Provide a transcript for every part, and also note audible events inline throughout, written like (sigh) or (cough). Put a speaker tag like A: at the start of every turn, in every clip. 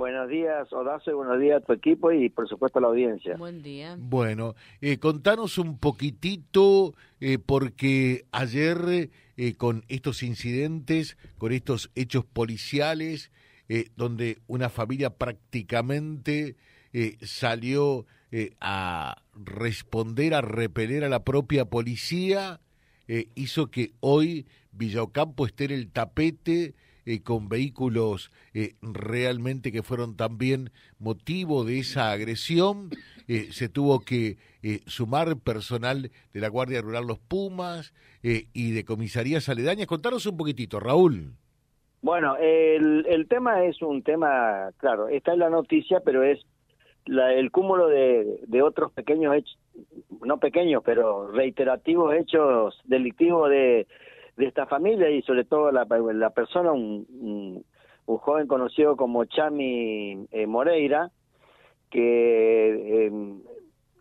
A: Buenos días, Odazo, y buenos días a tu equipo y por supuesto a la audiencia.
B: Buen día.
C: Bueno, eh, contanos un poquitito, eh, porque ayer eh, con estos incidentes, con estos hechos policiales, eh, donde una familia prácticamente eh, salió eh, a responder, a repeler a la propia policía, eh, hizo que hoy Villocampo esté en el tapete eh, con vehículos eh, realmente que fueron también motivo de esa agresión. Eh, se tuvo que eh, sumar personal de la Guardia Rural Los Pumas eh, y de comisarías aledañas. Contanos un poquitito, Raúl.
A: Bueno, el, el tema es un tema, claro, está en la noticia, pero es la, el cúmulo de, de otros pequeños hechos, no pequeños, pero reiterativos hechos delictivos de, de esta familia y sobre todo la, la persona, un, un, joven conocido como Chami eh, Moreira, que eh,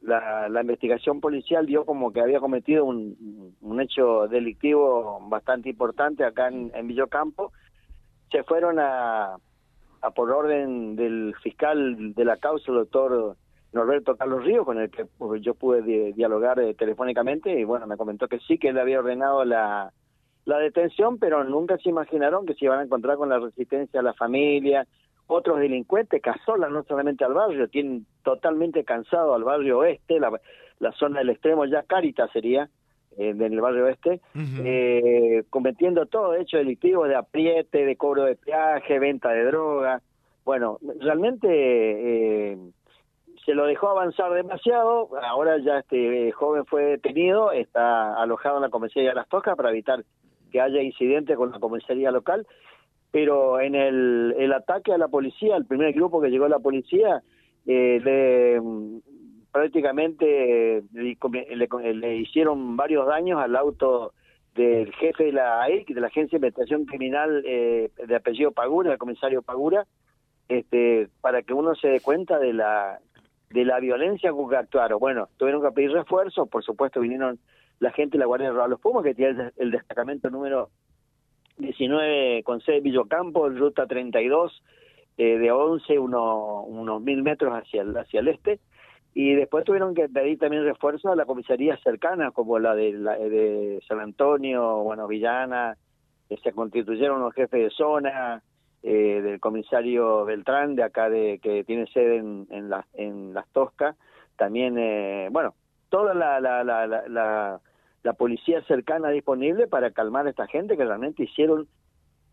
A: la, la investigación policial dio como que había cometido un, un hecho delictivo bastante importante acá en, en Villocampo. Se fueron a, a por orden del fiscal de la causa, el doctor Norberto Carlos Río, con el que pues, yo pude di dialogar eh, telefónicamente, y bueno, me comentó que sí, que él había ordenado la, la detención, pero nunca se imaginaron que se iban a encontrar con la resistencia a la familia, otros delincuentes que asolan no solamente al barrio, tienen totalmente cansado al barrio oeste, la, la zona del extremo ya Caritas sería, eh, en el barrio oeste, uh -huh. eh, cometiendo todo hecho delictivo de apriete, de cobro de peaje, venta de droga. Bueno, realmente eh, se lo dejó avanzar demasiado, ahora ya este joven fue detenido, está alojado en la comisaría de Las Toscas para evitar que haya incidentes con la comisaría local, pero en el, ataque a la policía, el primer grupo que llegó a la policía, eh, le, prácticamente le, le, le, hicieron varios daños al auto del jefe de la AIC, de la Agencia de Investigación Criminal eh, de apellido Pagura, el comisario Pagura, este, para que uno se dé cuenta de la de la violencia con que actuaron. Bueno, tuvieron que pedir refuerzos, por supuesto vinieron la gente de la Guardia Rural Los Pumas, que tiene el, destacamento número 19 con sede Villocampo, ruta 32, eh, de 11, uno, unos mil metros hacia el, hacia el este, y después tuvieron que pedir también refuerzos a la comisaría cercana, como la de, la, de San Antonio, bueno, Villana, que se constituyeron los jefes de zona, eh, del comisario Beltrán, de acá de que tiene sede en, en, la, en Las Toscas, también, eh, bueno, toda la, la, la, la, la policía cercana disponible para calmar a esta gente que realmente hicieron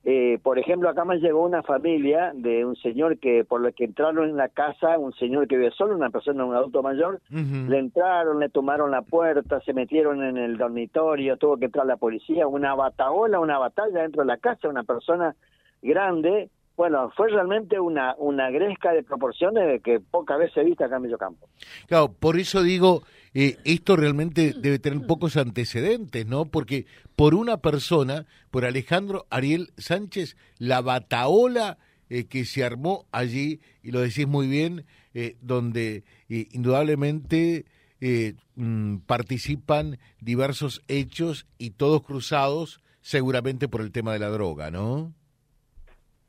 A: eh, por ejemplo, acá me llegó una familia de un señor que, por lo que entraron en la casa, un señor que vive solo, una persona, un adulto mayor, uh -huh. le entraron, le tomaron la puerta, se metieron en el dormitorio, tuvo que entrar la policía, una bataola, una batalla dentro de la casa, una persona grande. Bueno, fue realmente una, una gresca de proporciones que pocas veces he visto acá en Mediocampo.
C: Claro, por eso digo, eh, esto realmente debe tener pocos antecedentes, ¿no? Porque por una persona, por Alejandro Ariel Sánchez, la bataola eh, que se armó allí, y lo decís muy bien, eh, donde indudablemente mm, participan diversos hechos y todos cruzados seguramente por el tema de la droga, ¿no?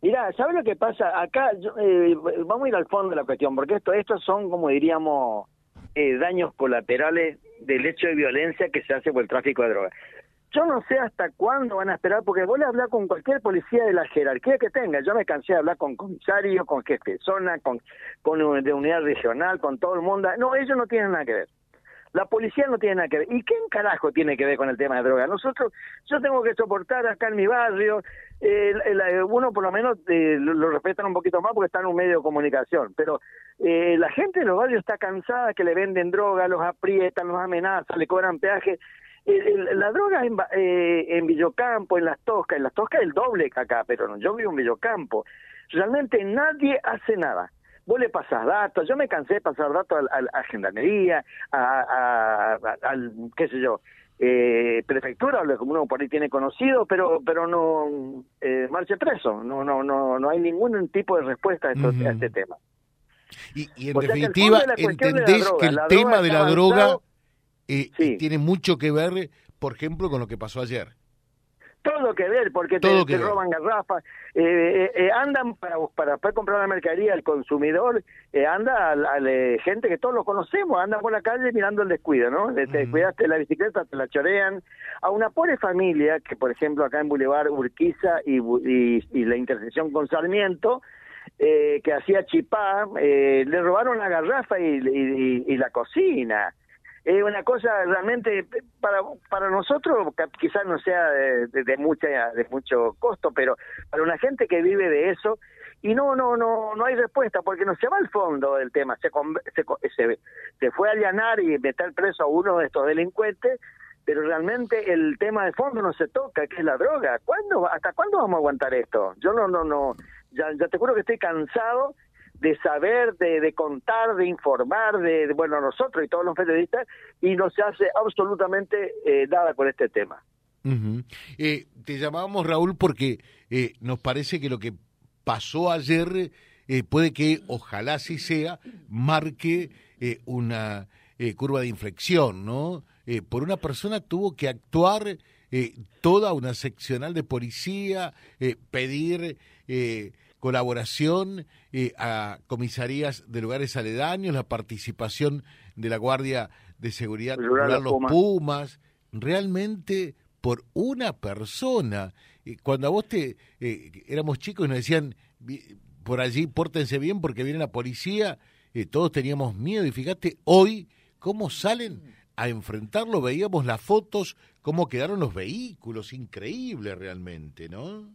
A: Mira, ¿sabes lo que pasa? Acá yo, eh, vamos a ir al fondo de la cuestión, porque esto, estos son, como diríamos, eh, daños colaterales del hecho de violencia que se hace por el tráfico de drogas. Yo no sé hasta cuándo van a esperar, porque vos le hablar con cualquier policía de la jerarquía que tenga. Yo me cansé de hablar con comisarios, con jefe de zona, con, con de unidad regional, con todo el mundo. No, ellos no tienen nada que ver. La policía no tiene nada que ver. ¿Y qué en carajo tiene que ver con el tema de droga? Nosotros, yo tengo que soportar acá en mi barrio, eh, el, uno por lo menos eh, lo, respetan un poquito más porque está en un medio de comunicación, pero eh, la gente de los barrios está cansada que le venden droga, los aprietan, los amenazan, le cobran peaje. la droga en, eh, en Villocampo, en Las Toscas, en Las Toscas el doble que acá, pero no, yo vivo en Villocampo. Realmente nadie hace nada vos le pasás datos, yo me cansé de pasar datos a, a, a gendarmería, a, al, qué sé yo, eh, prefectura, lo que uno por ahí tiene conocido, pero pero no eh, marche preso, no no no no hay ningún tipo de respuesta a, esto, uh -huh. a este tema.
C: Y, y en o definitiva, que entendés droga, que el tema droga de la droga eh, sí. tiene mucho que ver, por ejemplo, con lo que pasó ayer.
A: Todo que ver, porque te, roban garrafas, eh, eh, eh, andan para, para poder comprar la mercadería, el consumidor anda a, gente que todos lo conocemos, andan por la calle mirando el descuido, ¿no? Te cuidaste la bicicleta, te la chorean. A una pobre familia, que por ejemplo acá en Boulevard Urquiza y, y, la intersección con Sarmiento, que hacía chipá, le robaron la garrafa y, y la cocina es una cosa realmente para para nosotros quizás no sea de, mucha de mucho costo pero para una gente que vive de eso y no no no no hay respuesta porque no se va al fondo del tema. Se se, se, fue a allanar y meter preso a uno de estos delincuentes pero realmente el tema de fondo no se toca que es la droga. ¿cuándo hasta cuándo vamos a aguantar esto yo no no no ya, ya te juro que estoy cansado de saber, de, contar, de informar, de, bueno, nosotros y todos los periodistas, y no se hace absolutamente eh, nada con este tema.
C: eh, te llamábamos Raúl porque eh, nos parece que lo que pasó ayer eh, puede que, ojalá así sea, marque una curva de inflexión, ¿no? Por una persona tuvo que actuar toda una seccional de policía, pedir colaboración eh, a comisarías de lugares aledaños, la participación de la Guardia de Seguridad Rural, los Pumas. realmente por una persona. cuando a vos te eh, éramos chicos y nos decían por allí pórtense bien porque viene la policía, eh, todos teníamos miedo y fíjate hoy cómo salen a enfrentarlo, veíamos las fotos, cómo quedaron los vehículos, increíble realmente, ¿no?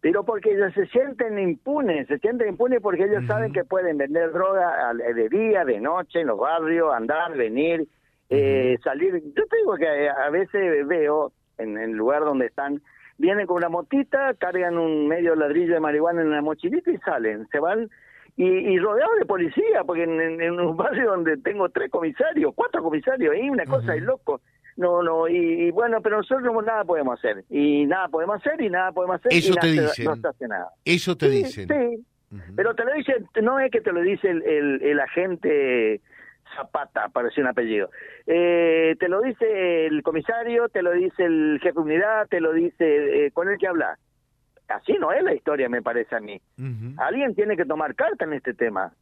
A: Pero porque ellos se sienten impunes, se sienten impunes porque ellos saben que pueden vender droga de día, de noche, en los barrios, andar, venir, eh, salir. Yo te digo que a veces veo en el lugar donde están, vienen con una motita, cargan un medio ladrillo de marihuana en la mochilita y salen, se van y, y rodeados de policía, porque en, un (laughs) barrio donde tengo tres comisarios, cuatro comisarios, ahí una cosa de loco no, no, y, bueno, pero nosotros nada podemos hacer, y nada podemos hacer, y nada podemos hacer,
C: Eso
A: y
C: te
A: nada,
C: dicen.
A: no se hace nada.
C: Eso te dicen.
A: Sí, pero te lo dicen, no es que te lo dice el, el, el agente Zapata, parece un apellido, eh, te lo dice el comisario, te lo dice el jefe de unidad, te lo dice eh, con el que habla. Así no es la historia, me parece a mí. Alguien tiene que tomar carta en este tema.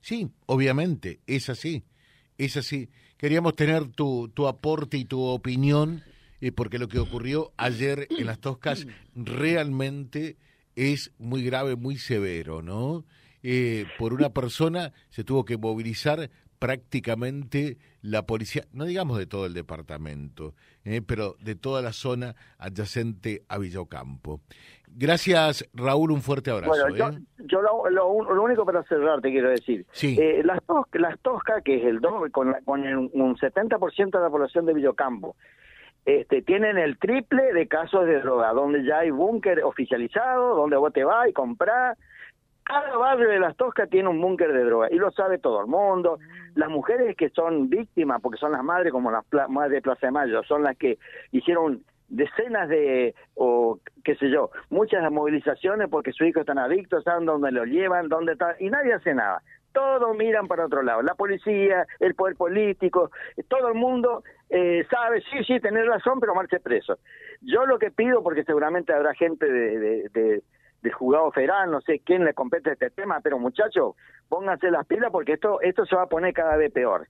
C: Sí, obviamente, es así, es así. Queríamos tener tu, tu aporte y tu opinión, eh, porque lo que ocurrió ayer en las Toscas realmente es muy grave, muy severo, ¿no? Eh, por una persona se tuvo que movilizar prácticamente la policía, no digamos de todo el departamento, eh, pero de toda la zona adyacente a Villocampo. Gracias, Raúl, un fuerte abrazo.
A: Bueno, yo,
C: ¿eh?
A: yo lo, lo, lo único para cerrar te quiero decir,
C: Sí.
A: eh, las, tos, las Toscas, que es el doble, con, la- con el- un 70% de la población de Villocampo, este, tienen el triple de casos de droga, donde ya hay búnker oficializado, donde vos te vas y comprás. Cada barrio de las Toscas tiene un búnker de droga y lo sabe todo el mundo. Las mujeres que son víctimas, porque son las madres como las pla- madres de Plaza de Mayo, son las que hicieron decenas de, o qué sé yo, muchas movilizaciones porque sus hijos están adictos, saben dónde los llevan, dónde está, y nadie hace nada. Todos miran para otro lado, la policía, el poder político, todo el mundo eh, sabe, sí, sí, tener razón, pero marche preso. Yo lo que pido, porque seguramente habrá gente de- del juzgado federal, no sé quién le compete este tema, pero muchachos, pónganse las pilas porque esto, esto se va a poner cada vez peor.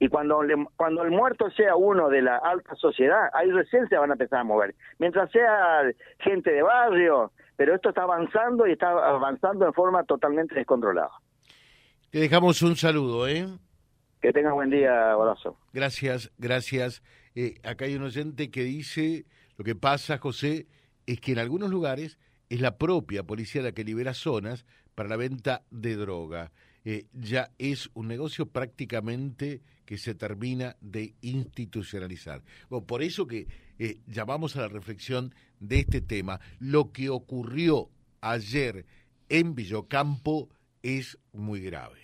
A: Y cuando, le- cuando el muerto sea uno de la alta sociedad, ahí recién se van a empezar a mover. Mientras sea gente de barrio, pero esto está avanzando y está avanzando en forma totalmente descontrolada.
C: Te dejamos un saludo, ¿eh?
A: Que tengas buen día, abrazo.
C: Gracias, gracias. Eh, acá hay un oyente que dice, lo que pasa, José, es que en algunos lugares es la propia policía la que libera zonas para la venta de droga. Eh, ya es un negocio prácticamente que se termina de institucionalizar. Por eso que eh, llamamos a la reflexión de este tema. Lo que ocurrió ayer en Villocampo es muy grave.